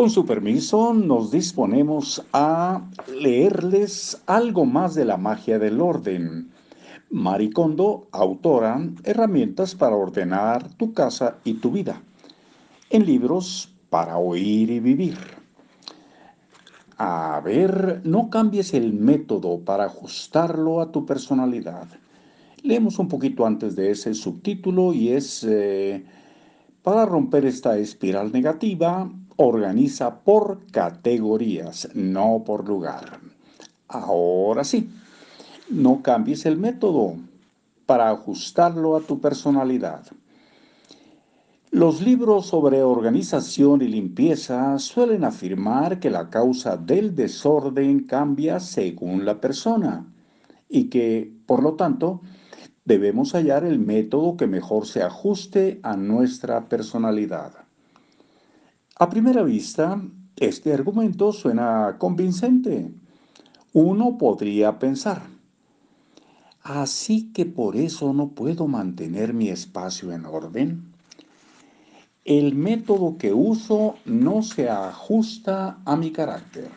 Con su permiso, nos disponemos a leerles algo más de la magia del orden. Maricondo, autora, Herramientas para ordenar tu casa y tu vida. En libros para oír y vivir. A ver, no cambies el método para ajustarlo a tu personalidad. Leemos un poquito antes de ese subtítulo y es, eh, para romper esta espiral negativa, organiza por categorías, no por lugar. Ahora sí, no cambies el método para ajustarlo a tu personalidad. Los libros sobre organización y limpieza suelen afirmar que la causa del desorden cambia según la persona y que, por lo tanto, debemos hallar el método que mejor se ajuste a nuestra personalidad. A primera vista, este argumento suena convincente. Uno podría pensar, así que por eso no puedo mantener mi espacio en orden. El método que uso no se ajusta a mi carácter.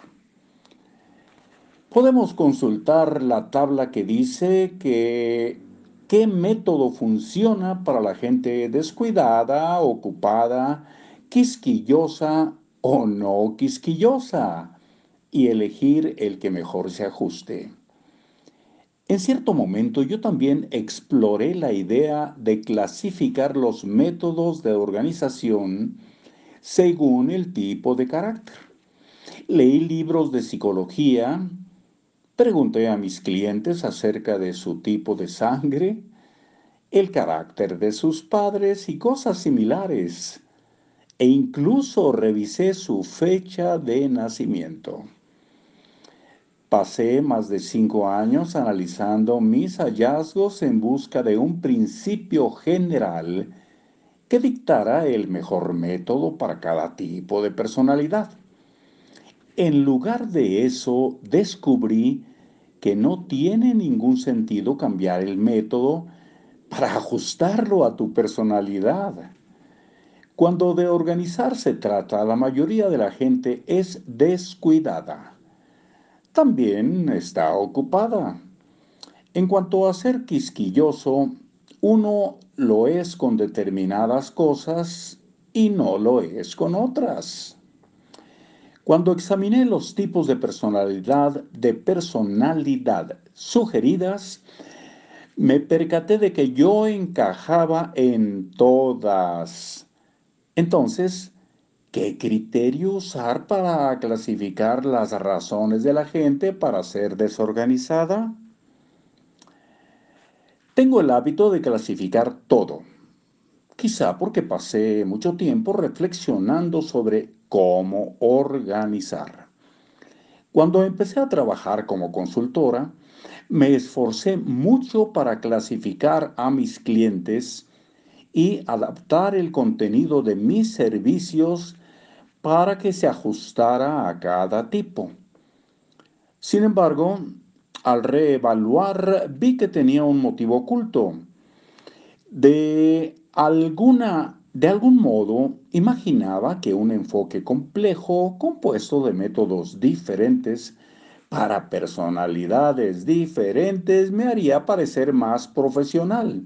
Podemos consultar la tabla que dice que qué método funciona para la gente descuidada, ocupada, quisquillosa o no quisquillosa y elegir el que mejor se ajuste. En cierto momento yo también exploré la idea de clasificar los métodos de organización según el tipo de carácter. Leí libros de psicología, pregunté a mis clientes acerca de su tipo de sangre, el carácter de sus padres y cosas similares e incluso revisé su fecha de nacimiento. Pasé más de cinco años analizando mis hallazgos en busca de un principio general que dictara el mejor método para cada tipo de personalidad. En lugar de eso, descubrí que no tiene ningún sentido cambiar el método para ajustarlo a tu personalidad. Cuando de organizar se trata, la mayoría de la gente es descuidada. También está ocupada. En cuanto a ser quisquilloso, uno lo es con determinadas cosas y no lo es con otras. Cuando examiné los tipos de personalidad de personalidad sugeridas, me percaté de que yo encajaba en todas. Entonces, ¿qué criterio usar para clasificar las razones de la gente para ser desorganizada? Tengo el hábito de clasificar todo, quizá porque pasé mucho tiempo reflexionando sobre cómo organizar. Cuando empecé a trabajar como consultora, me esforcé mucho para clasificar a mis clientes y adaptar el contenido de mis servicios para que se ajustara a cada tipo. Sin embargo, al reevaluar vi que tenía un motivo oculto. De alguna de algún modo, imaginaba que un enfoque complejo, compuesto de métodos diferentes, para personalidades diferentes, me haría parecer más profesional.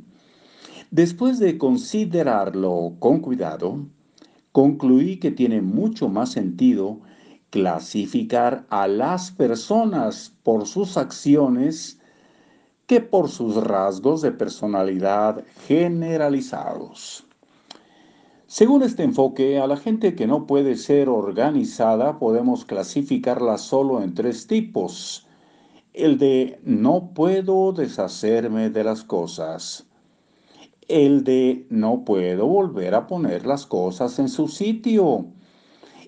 Después de considerarlo con cuidado, concluí que tiene mucho más sentido clasificar a las personas por sus acciones que por sus rasgos de personalidad generalizados. Según este enfoque, a la gente que no puede ser organizada podemos clasificarla solo en tres tipos. El de no puedo deshacerme de las cosas el de no puedo volver a poner las cosas en su sitio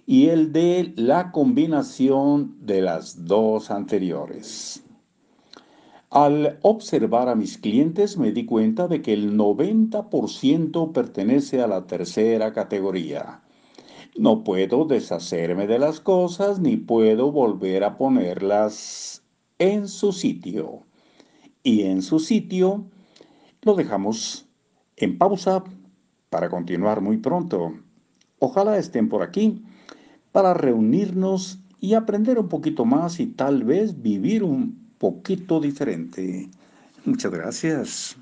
y el de la combinación de las dos anteriores. Al observar a mis clientes me di cuenta de que el 90% pertenece a la tercera categoría. No puedo deshacerme de las cosas ni puedo volver a ponerlas en su sitio. Y en su sitio lo dejamos en pausa para continuar muy pronto. Ojalá estén por aquí para reunirnos y aprender un poquito más y tal vez vivir un poquito diferente. Muchas gracias.